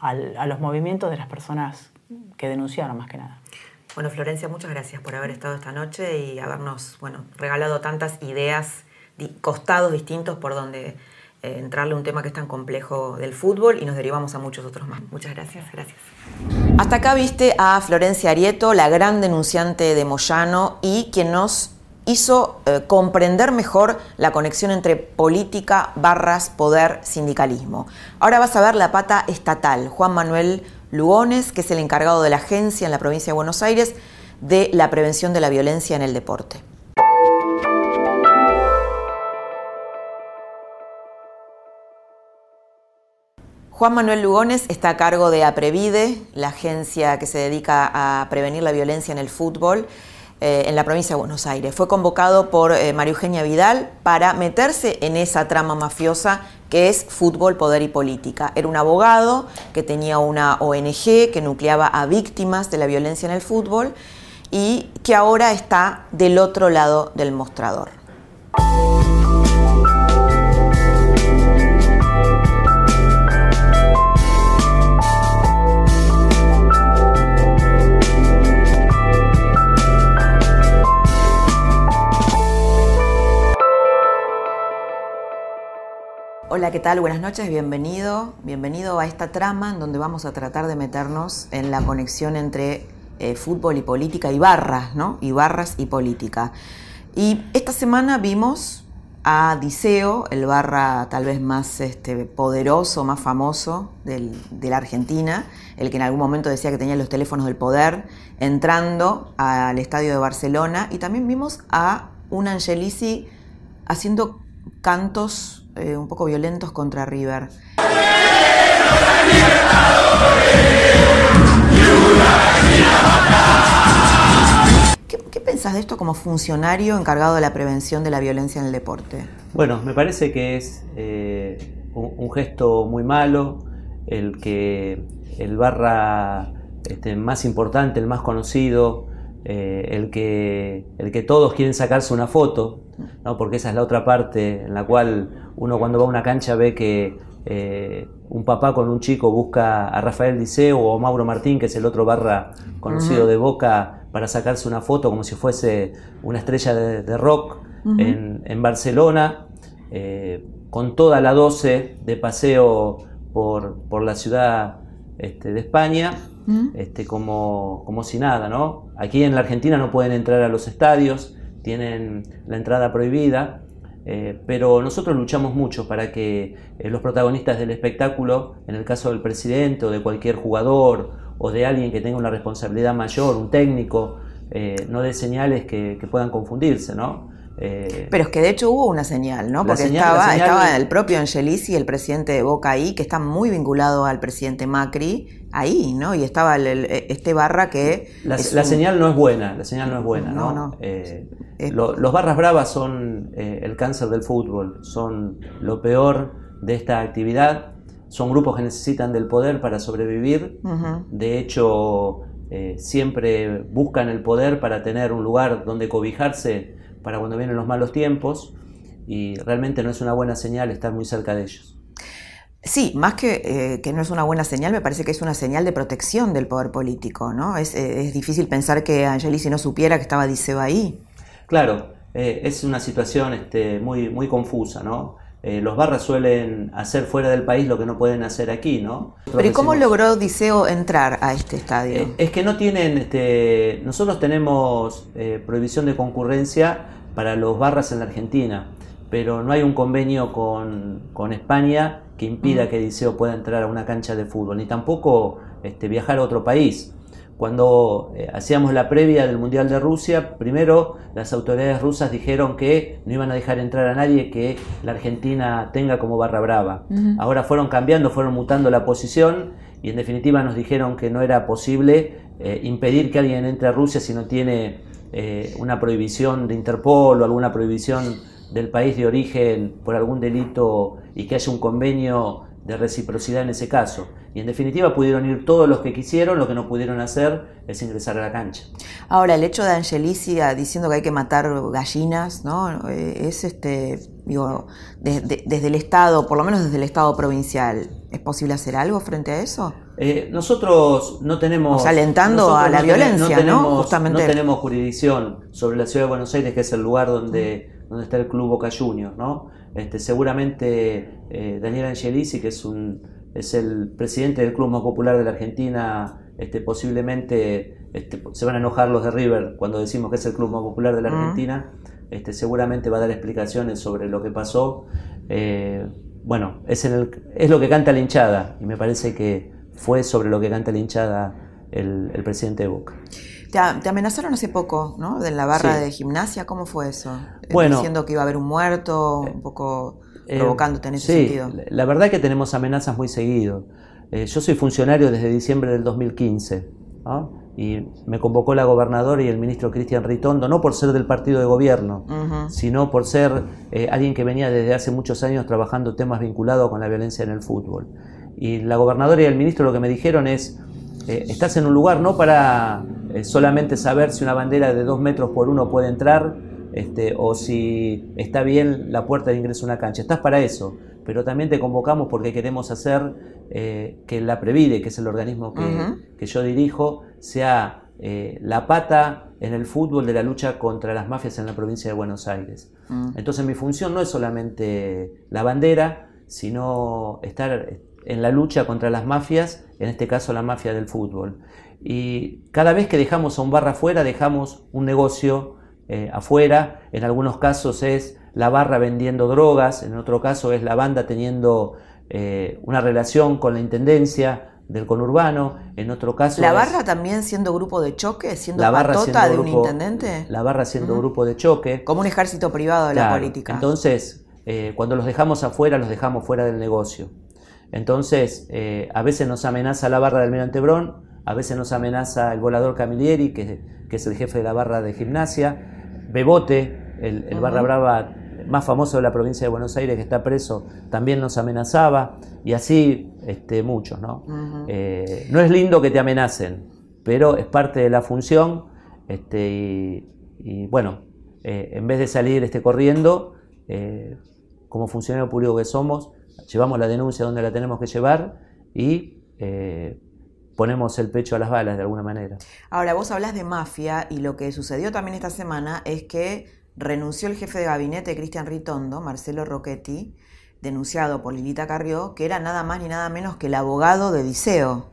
a, los movimientos de las personas que denunciaron más que nada. Bueno, Florencia, muchas gracias por haber estado esta noche y habernos bueno, regalado tantas ideas, costados distintos por donde eh, entrarle a un tema que es tan complejo del fútbol y nos derivamos a muchos otros más. Muchas gracias, gracias. Hasta acá viste a Florencia Arieto, la gran denunciante de Moyano y quien nos hizo eh, comprender mejor la conexión entre política, barras, poder, sindicalismo. Ahora vas a ver la pata estatal. Juan Manuel Lugones, que es el encargado de la agencia en la provincia de Buenos Aires de la prevención de la violencia en el deporte. Juan Manuel Lugones está a cargo de APREVIDE, la agencia que se dedica a prevenir la violencia en el fútbol eh, en la provincia de Buenos Aires. Fue convocado por eh, María Eugenia Vidal para meterse en esa trama mafiosa que es fútbol, poder y política. Era un abogado que tenía una ONG que nucleaba a víctimas de la violencia en el fútbol y que ahora está del otro lado del mostrador. Hola, ¿qué tal? Buenas noches, bienvenido. Bienvenido a esta trama en donde vamos a tratar de meternos en la conexión entre eh, fútbol y política y barras, ¿no? Y barras y política. Y esta semana vimos a Diceo, el barra tal vez más este, poderoso, más famoso de la Argentina, el que en algún momento decía que tenía los teléfonos del poder, entrando al estadio de Barcelona. Y también vimos a un Angelici haciendo cantos eh, un poco violentos contra River. ¿Qué, pensás de esto como funcionario encargado de la prevención de la violencia en el deporte? Bueno, me parece que es eh, un, gesto muy malo el que el Barra este, más importante, el más conocido, eh, el, que, el que todos quieren sacarse una foto, ¿no? porque esa es la otra parte en la cual uno cuando va a una cancha ve que eh, un papá con un chico busca a Rafael Diceo o a Mauro Martín, que es el otro barra conocido de Boca, para sacarse una foto como si fuese una estrella de, rock en, Barcelona, eh, con toda la 12 de paseo por, por la ciudad este, de España, este, como, como si nada, ¿no? Aquí en la Argentina no pueden entrar a los estadios, tienen la entrada prohibida, eh, pero nosotros luchamos mucho para que eh, los protagonistas del espectáculo, en el caso del presidente o de cualquier jugador o de alguien que tenga una responsabilidad mayor, un técnico, eh, no dé señales que, que puedan confundirse, ¿no? Eh, Pero es que de hecho hubo una señal, ¿no? Porque estaba, estaba el propio Angelici, el presidente de Boca ahí, que está muy vinculado al presidente Macri, ahí, ¿no? Y estaba este Barra que... La, señal no es buena, la señal no es buena, ¿no? no, eh, los Barras Bravas son eh, el cáncer del fútbol, son lo peor de esta actividad, son grupos que necesitan del poder para sobrevivir, de hecho siempre buscan el poder para tener un lugar donde cobijarse para cuando vienen los malos tiempos y realmente no es una buena señal estar muy cerca de ellos. Sí, más que, eh, que no es una buena señal, me parece que es una señal de protección del poder político, ¿no? Es, eh, difícil pensar que Angelici no supiera que estaba Diceo ahí. Claro, eh, es una situación este, muy, muy confusa, ¿no? Los barras suelen hacer fuera del país lo que no pueden hacer aquí, ¿no? Pero ¿y cómo logró Diceo entrar a este estadio? es que no tienen, este, nosotros tenemos prohibición de concurrencia para los barras en la Argentina, pero no hay un convenio con, España que impida mm. que Diceo pueda entrar a una cancha de fútbol, ni tampoco este, viajar a otro país. Cuando eh, hacíamos la previa del Mundial de Rusia, primero las autoridades rusas dijeron que no iban a dejar entrar a nadie que la Argentina tenga como barra brava. Ahora fueron cambiando, fueron mutando la posición y en definitiva nos dijeron que no era posible eh, impedir que alguien entre a Rusia si no tiene eh, una prohibición de Interpol o alguna prohibición del país de origen por algún delito y que haya un convenio de reciprocidad en ese caso. Y en definitiva pudieron ir todos los que quisieron, lo que no pudieron hacer es ingresar a la cancha. Ahora, el hecho de Angelicia diciendo que hay que matar gallinas, ¿no? Eh, es este, digo, desde el Estado, por lo menos desde el Estado provincial, ¿es posible hacer algo frente a eso? Eh, nosotros no tenemos... alentando a la violencia, ¿no? Justamente. No tenemos jurisdicción sobre la ciudad de Buenos Aires, que es el lugar donde, donde está el Club Boca Juniors, ¿no? Este, seguramente eh, Daniel Angelici, que es, un, es el presidente del club más popular de la Argentina, este, posiblemente este, se van a enojar los de River cuando decimos que es el club más popular de la Argentina, este, seguramente va a dar explicaciones sobre lo que pasó. Eh, bueno, es, el, es lo que canta la hinchada y me parece que fue sobre lo que canta la hinchada el, presidente de Boca. Te, amenazaron hace poco, ¿no? De la barra de gimnasia, ¿cómo fue eso? Bueno, Diciendo que iba a haber un muerto, un poco eh, provocándote en ese sí, sentido. La verdad es que tenemos amenazas muy seguido. Eh, yo soy funcionario desde diciembre del 2015 y me convocó la gobernadora y el ministro Cristian Ritondo, no por ser del partido de gobierno, sino por ser eh, alguien que venía desde hace muchos años trabajando temas vinculados con la violencia en el fútbol. Y la gobernadora y el ministro lo que me dijeron es, eh, estás en un lugar no para eh, solamente saber si una bandera de dos metros por uno puede entrar este, o si está bien la puerta de ingreso a una cancha, estás para eso, pero también te convocamos porque queremos hacer eh, que la Previde, que es el organismo que, yo dirijo, sea la pata en el fútbol de la lucha contra las mafias en la provincia de Buenos Aires. Mm. Entonces mi función no es solamente la bandera, sino estar en la lucha contra las mafias, en este caso la mafia del fútbol. Y cada vez que dejamos a un barra afuera, dejamos un negocio eh, afuera. En algunos casos es la barra vendiendo drogas, en otro caso es la banda teniendo eh, una relación con la intendencia del conurbano, en otro caso... ¿La barra también siendo grupo de choque, siendo la barra patota de un intendente? La barra siendo grupo de choque. Como un ejército privado de la política. Entonces, eh, cuando los dejamos afuera, los dejamos fuera del negocio. Entonces, eh, a veces nos amenaza la barra del Mirante Brón, a veces nos amenaza el volador Camilleri, que, es el jefe de la barra de gimnasia, Bebote, el, barra brava más famoso de la provincia de Buenos Aires que está preso también nos amenazaba y así este, muchos. ¿no? Eh, no es lindo que te amenacen, pero es parte de la función este, y, bueno, eh, en vez de salir este, corriendo, eh, como funcionario público que somos, llevamos la denuncia donde la tenemos que llevar y ponemos el pecho a las balas de alguna manera. Ahora, vos hablas de mafia y lo que sucedió también esta semana es que renunció el jefe de gabinete Cristian Ritondo, Marcelo Rocchetti, denunciado por Lilita Carrió, que era nada más ni nada menos que el abogado de Diceo.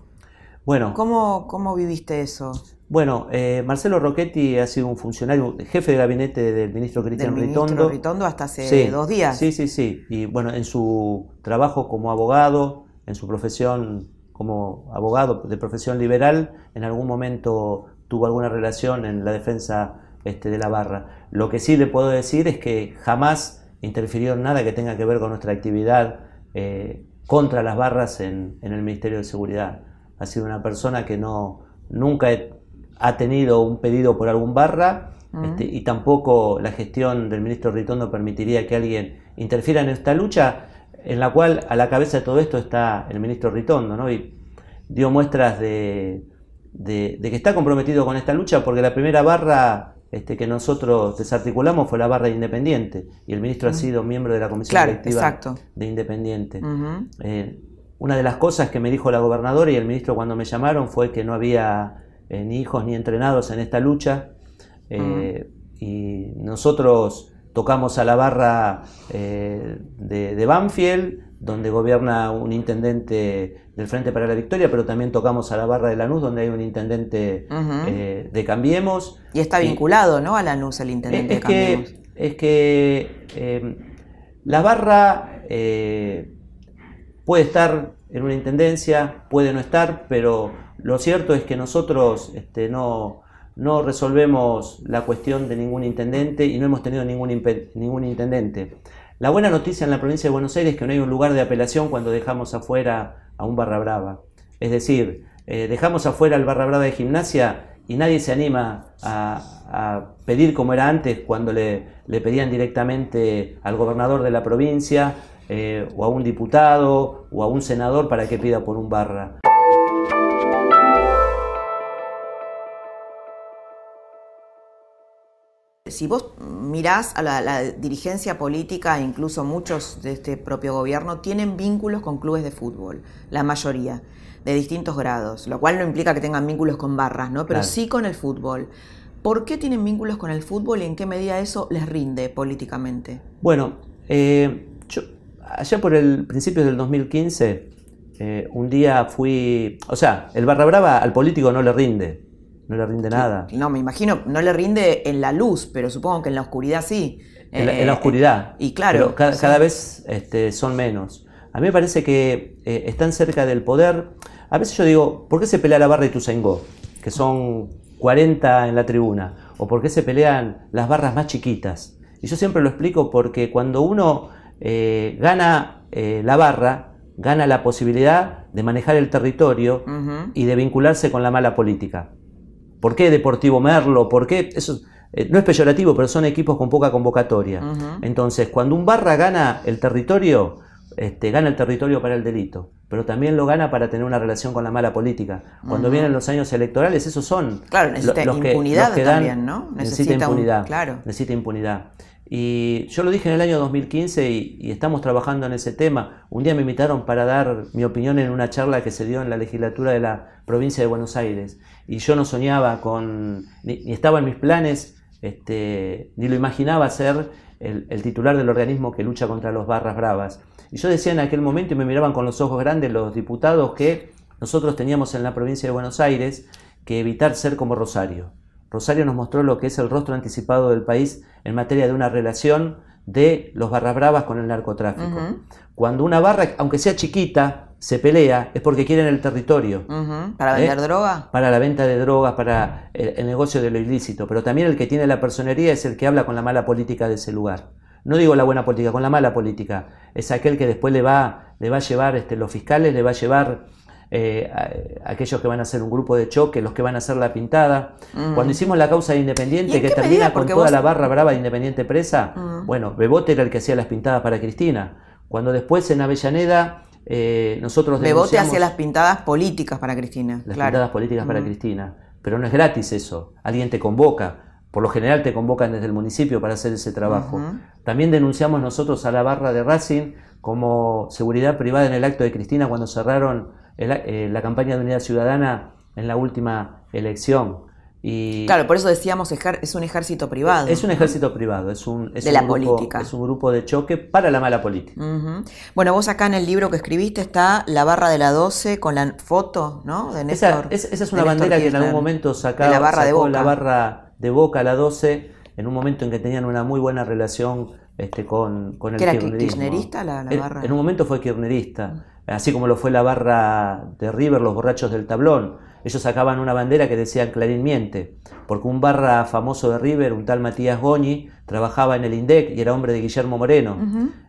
Bueno. ¿Cómo, cómo viviste eso? Bueno, eh, Marcelo Rocchetti ha sido un funcionario, jefe de gabinete del ministro Cristian del Ritondo. Ritondo hasta hace dos días. Sí, sí, sí. Y bueno, en su trabajo como abogado, en su profesión como abogado de profesión liberal, en algún momento tuvo alguna relación en la defensa este, de la barra. Lo que sí le puedo decir es que jamás interfirió en nada que tenga que ver con nuestra actividad eh, contra las barras en, el Ministerio de Seguridad. Ha sido una persona que no, nunca ha tenido un pedido por algún barra este, y tampoco la gestión del ministro Ritondo permitiría que alguien interfiera en esta lucha en la cual a la cabeza de todo esto está el ministro Ritondo, ¿no? Y dio muestras de, de, que está comprometido con esta lucha porque la primera barra este, que nosotros desarticulamos fue la barra de Independiente y el ministro ha sido miembro de la comisión directiva de Independiente. Eh, una de las cosas que me dijo la gobernadora y el ministro cuando me llamaron fue que no había eh, ni hijos ni entrenados en esta lucha. Eh, y nosotros tocamos a la barra de, de Banfield, donde gobierna un intendente del Frente para la Victoria, pero también tocamos a la barra de Lanús, donde hay un intendente eh, de Cambiemos. Y está vinculado, ¿no? A Lanús, el intendente es de Cambiemos. Que, es que eh, la barra eh, puede estar en una intendencia, puede no estar, pero lo cierto es que nosotros este, no, no resolvemos la cuestión de ningún intendente y no hemos tenido ningún, ningún intendente. La buena noticia en la provincia de Buenos Aires es que no hay un lugar de apelación cuando dejamos afuera a un barra brava. Es decir, eh, dejamos afuera al barra brava de gimnasia y nadie se anima a, pedir como era antes cuando le, pedían directamente al gobernador de la provincia eh, o a un diputado o a un senador para que pida por un barra. Si vos mirás a la, dirigencia política, incluso muchos de este propio gobierno, tienen vínculos con clubes de fútbol, la mayoría, de distintos grados, lo cual no implica que tengan vínculos con barras, ¿no? Pero sí con el fútbol. ¿Por qué tienen vínculos con el fútbol y en qué medida eso les rinde políticamente? Bueno, eh, yo, allá por el principio del 2015, eh, un día fui, o sea, el barra brava al político no le rinde, no le rinde nada. No, me imagino, no le rinde en la luz, pero supongo que en la oscuridad sí. En la, eh, oscuridad. y claro. cada, vez este, son menos. A mí me parece que eh, están cerca del poder. A veces yo digo, ¿por qué se pelea la barra y Tuzangó? Que son 40 en la tribuna. ¿O por qué se pelean las barras más chiquitas? Y yo siempre lo explico porque cuando uno eh, gana la barra, gana la posibilidad de manejar el territorio y de vincularse con la mala política. ¿Por qué Deportivo Merlo? ¿Por qué? Eso eh, no es peyorativo, pero son equipos con poca convocatoria. Entonces, cuando un barra gana el territorio, este, gana el territorio para el delito, pero también lo gana para tener una relación con la mala política. Cuando vienen los años electorales, esos son claro, necesita los que, impunidad también, ¿no? Necesita, impunidad. claro. Necesita impunidad. Y yo lo dije en el año 2015 y, estamos trabajando en ese tema. Un día me invitaron para dar mi opinión en una charla que se dio en la legislatura de la provincia de Buenos Aires. Y yo no soñaba con, ni, estaba en mis planes, este, ni lo imaginaba ser el, titular del organismo que lucha contra los barras bravas. Y yo decía en aquel momento, y me miraban con los ojos grandes los diputados, que nosotros teníamos en la provincia de Buenos Aires que evitar ser como Rosario. Rosario nos mostró lo que es el rostro anticipado del país en materia de una relación de los barras bravas con el narcotráfico. Cuando una barra, aunque sea chiquita, se pelea, es porque quieren el territorio. ¿Para vender ¿Eh? droga? Para la venta de drogas, para el, negocio de lo ilícito. Pero también el que tiene la personería es el que habla con la mala política de ese lugar. No digo la buena política, con la mala política. Es aquel que después le va, le va a llevar, este, los fiscales le va a llevar eh, aquellos que van a hacer un grupo de choque, los que van a hacer la pintada. Mm. Cuando hicimos la causa de Independiente, que termina con toda la barra brava de Independiente presa, mm. bueno, Bebote era el que hacía las pintadas para Cristina. Cuando después en Avellaneda eh, nosotros Bebote hacía las pintadas políticas para Cristina. Las pintadas políticas para mm. Cristina. Pero no es gratis eso. Alguien te convoca. Por lo general te convocan desde el municipio para hacer ese trabajo. También denunciamos nosotros a la barra de Racing como seguridad privada en el acto de Cristina cuando cerraron eh, la campaña de unidad ciudadana en la última elección. Y claro, por eso decíamos es un ejército privado. Es un ejército privado, es un, de la política. Es un grupo de choque para la mala política. Bueno, vos acá en el libro que escribiste está la barra de la 12 con la foto, ¿no? De Néstor, esa, es una bandera que en algún momento sacaba, la barra de Boca. la barra de Boca, la 12, en un momento en que tenían una muy buena relación este, con, con el ¿Que era kirchnerista la, barra? En, un momento fue kirchnerista, así como lo fue la barra de River, los borrachos del tablón. Ellos sacaban una bandera que decía Clarín miente, porque un barra famoso de River, un tal Matías Goñi, trabajaba en el INDEC y era hombre de Guillermo Moreno.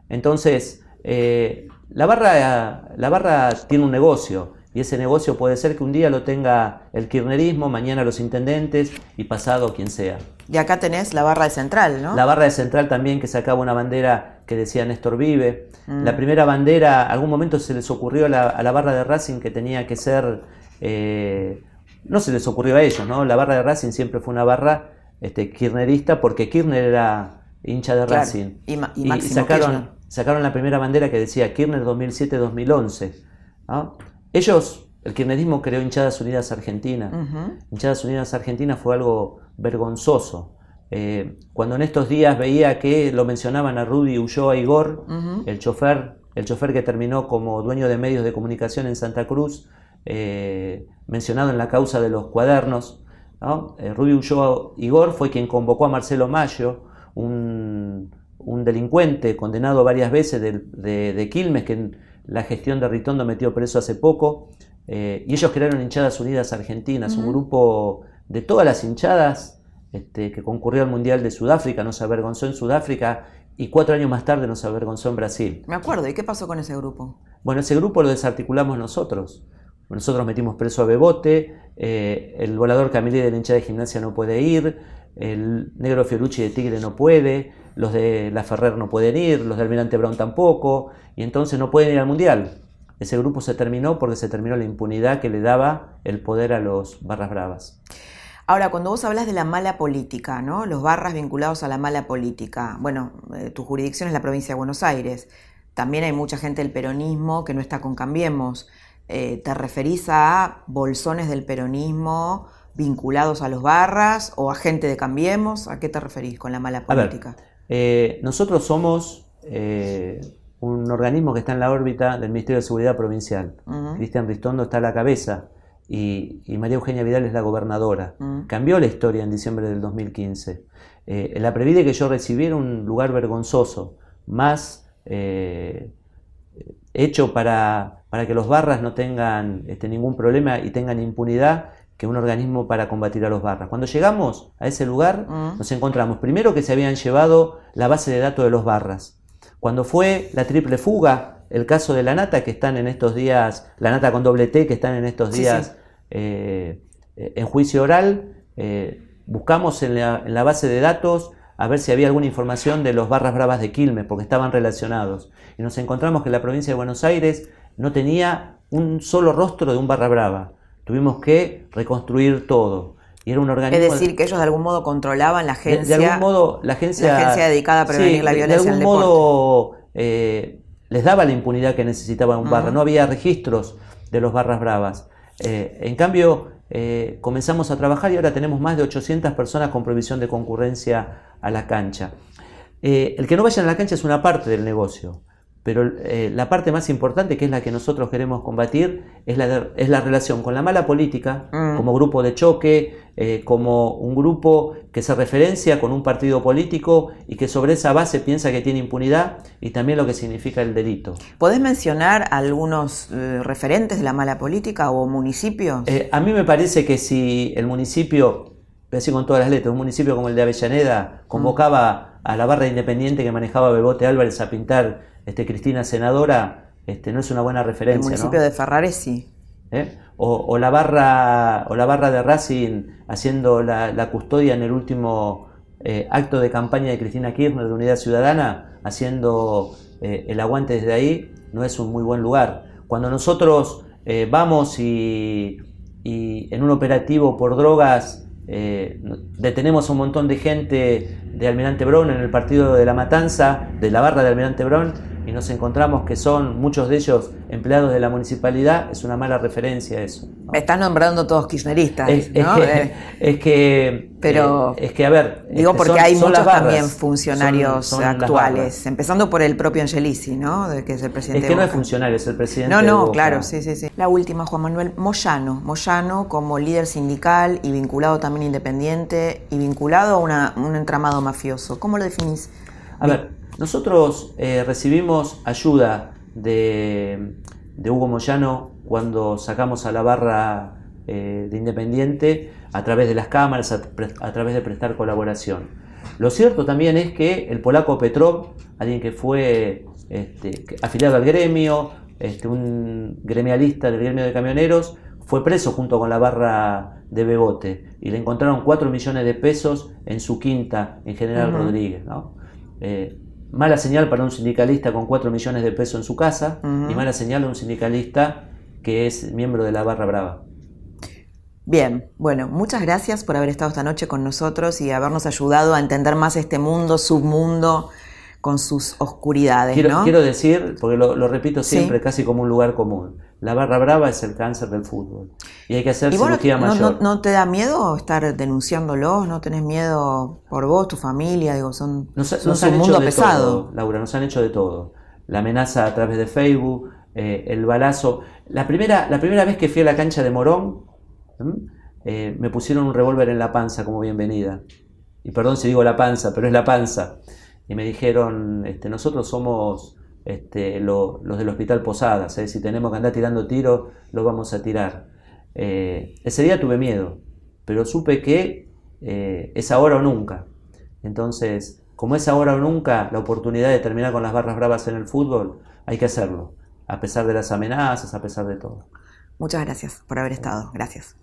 Entonces, eh, la, barra, la barra tiene un negocio y ese negocio puede ser que un día lo tenga el kirchnerismo, mañana los intendentes y pasado quien sea. Y acá tenés la barra de Central, ¿no? La barra de Central también que sacaba una bandera que decía Néstor Vive. Mm. La primera bandera, algún momento se les ocurrió a la, barra de Racing que tenía que ser... Eh, no se les ocurrió a ellos, ¿no? La barra de Racing siempre fue una barra este, kirchnerista porque Kirchner era hincha de Racing. Y, y, sacaron, sacaron la primera bandera que decía Kirchner 2007-2011. ¿no? Ellos, el kirchnerismo creó Hinchadas Unidas Argentina. Hinchadas Unidas Argentina fue algo vergonzoso. Eh, cuando en estos días veía que lo mencionaban a Rudy Ulloa Igor, el chofer, el chofer que terminó como dueño de medios de comunicación en Santa Cruz, eh, mencionado en la causa de los cuadernos, eh, Rudy Ulloa Igor fue quien convocó a Marcelo Mayo, un, delincuente condenado varias veces de, de Quilmes, que la gestión de Ritondo metió preso hace poco, eh, y ellos crearon Hinchadas Unidas Argentinas, un grupo de todas las hinchadas este, que concurrió al Mundial de Sudáfrica, nos avergonzó en Sudáfrica y cuatro años más tarde nos avergonzó en Brasil. Me acuerdo, ¿y qué pasó con ese grupo? Bueno, ese grupo lo desarticulamos nosotros. Nosotros metimos preso a Bebote, eh, el volador Camille de la hinchada de gimnasia no puede ir, el negro Fiorucci de Tigre no puede, los de la Ferrer no pueden ir, los de Almirante Brown tampoco, y entonces no pueden ir al Mundial. Ese grupo se terminó porque se terminó la impunidad que le daba el poder a los barras bravas. Ahora, cuando vos hablas de la mala política, ¿no? Los barras vinculados a la mala política, bueno, eh, tu jurisdicción es la provincia de Buenos Aires. También hay mucha gente del peronismo que no está con Cambiemos. Eh, ¿Te referís a bolsones del peronismo vinculados a los barras o a gente de Cambiemos? ¿A qué te referís con la mala política? Eh, nosotros somos eh, un organismo que está en la órbita del Ministerio de Seguridad Provincial. Cristian Ristondo está a la cabeza y, María Eugenia Vidal es la gobernadora. Cambió la historia en diciembre del 2015. Eh, la Previde que yo recibí era un lugar vergonzoso, más hecho para, para, que los barras no tengan este, ningún problema y tengan impunidad que un organismo para combatir a los barras. Cuando llegamos a ese lugar, mm. nos encontramos primero que se habían llevado la base de datos de los barras. Cuando fue la triple fuga, el caso de la nata, que están en estos días, la nata con doble T, que están en estos días eh, en juicio oral, eh, buscamos en la, base de datos a ver si había alguna información de los barras bravas de Quilmes, porque estaban relacionados. Y nos encontramos que la provincia de Buenos Aires no tenía un solo rostro de un barra brava. Tuvimos que reconstruir todo. Y era un organismo. Es decir, que ellos de algún modo controlaban la agencia. De, algún modo, la agencia. La agencia dedicada a prevenir la violencia. De algún modo eh, les daba la impunidad que necesitaba un barra. No había registros de los barras bravas. Eh, en cambio, eh, comenzamos a trabajar y ahora tenemos más de 800 personas con prohibición de concurrencia a la cancha. el que no vayan a la cancha es una parte del negocio. Pero eh, la parte más importante, que es la que nosotros queremos combatir, es la, es la relación con la mala política, mm. como grupo de choque, eh, como un grupo que se referencia con un partido político y que sobre esa base piensa que tiene impunidad y también lo que significa el delito. ¿Podés mencionar algunos eh, referentes de la mala política o municipios? a mí me parece que si el municipio, decir con todas las letras, un municipio como el de Avellaneda convocaba a la barra independiente que manejaba Bebote Álvarez a pintar este, Cristina senadora, este, no es una buena referencia. El municipio de Ferrares sí. ¿eh? O, la barra, o la barra de Racing haciendo la, custodia en el último eh, acto de campaña de Cristina Kirchner de Unidad Ciudadana, haciendo eh, el aguante desde ahí, no es un muy buen lugar. Cuando nosotros vamos y, y, en un operativo por drogas detenemos a un montón de gente de Almirante Brown en el partido de la Matanza, de la barra de Almirante Brown, y nos encontramos que son muchos de ellos empleados de la municipalidad, es una mala referencia eso. Me están nombrando todos kirchneristas, es, ¿no? Eh, es que, pero eh, es que a ver, digo este, porque hay muchos también funcionarios actuales, empezando por el propio Angelici, ¿no? Que es el presidente. Es que no es funcionario, es el presidente. No, no, claro, sí, sí, sí. La última, Juan Manuel Moyano, Moyano como líder sindical y vinculado también independiente y vinculado a un entramado mafioso. ¿Cómo lo definís? A ver, nosotros eh, recibimos ayuda de, Hugo Moyano cuando sacamos a la barra eh, de Independiente a través de las cámaras, a, través de prestar colaboración. Lo cierto también es que el polaco Petrov, alguien que fue este, afiliado al gremio, este, un gremialista del gremio de camioneros, fue preso junto con la barra de Bebote y le encontraron 4 millones de pesos en su quinta en General Rodríguez. Eh, Mala señal para un sindicalista con 4 millones de pesos en su casa y mala señal a un sindicalista que es miembro de la Barra Brava. Bien, bueno, muchas gracias por haber estado esta noche con nosotros y habernos ayudado a entender más este mundo, submundo, con sus oscuridades. Quiero, quiero decir, porque lo, repito siempre, casi como un lugar común, la barra brava es el cáncer del fútbol. Y hay que hacer cirugía no, mayor. No, te da miedo estar denunciándolo? ¿No tenés miedo por vos, tu familia? Digo, son, un mundo pesado. Laura, nos han hecho de todo. La amenaza a través de Facebook, eh, el balazo. La primera, la primera vez que fui a la cancha de Morón, eh, me pusieron un revólver en la panza como bienvenida. Y perdón si digo la panza, pero es la panza. Y me dijeron, este, nosotros somos este, los del Hospital Posadas, ¿eh? si tenemos que andar tirando tiros, lo vamos a tirar. Eh, ese día tuve miedo, pero supe que eh, es ahora o nunca. Entonces, como es ahora o nunca la oportunidad de terminar con las barras bravas en el fútbol, hay que hacerlo, a pesar de las amenazas, a pesar de todo. Muchas gracias por haber estado, gracias.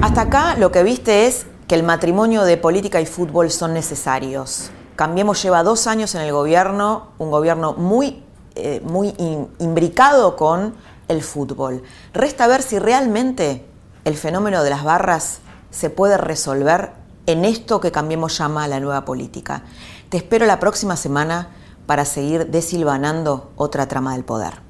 Hasta acá lo que viste es que el matrimonio de política y fútbol son necesarios. Cambiemos lleva dos años en el gobierno, un gobierno muy eh, muy imbricado con el fútbol. Resta ver si realmente el fenómeno de las barras se puede resolver en esto que Cambiemos llama la nueva política. Te espero la próxima semana para seguir desilvanando otra trama del poder.